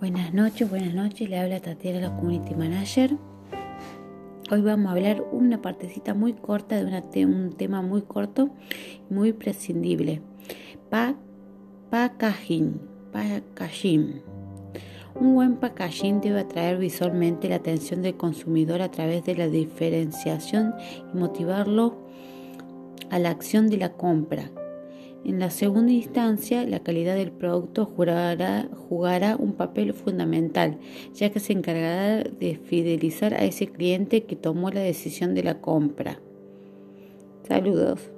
Buenas noches, buenas noches, le habla Tatiana, la Community Manager. Hoy vamos a hablar una partecita muy corta de un tema muy corto muy prescindible. Pa packaging, packaging. Un buen packaging debe atraer visualmente la atención del consumidor a través de la diferenciación y motivarlo a la acción de la compra. En la segunda instancia, la calidad del producto jugará, un papel fundamental, ya que se encargará de fidelizar a ese cliente que tomó la decisión de la compra. Saludos.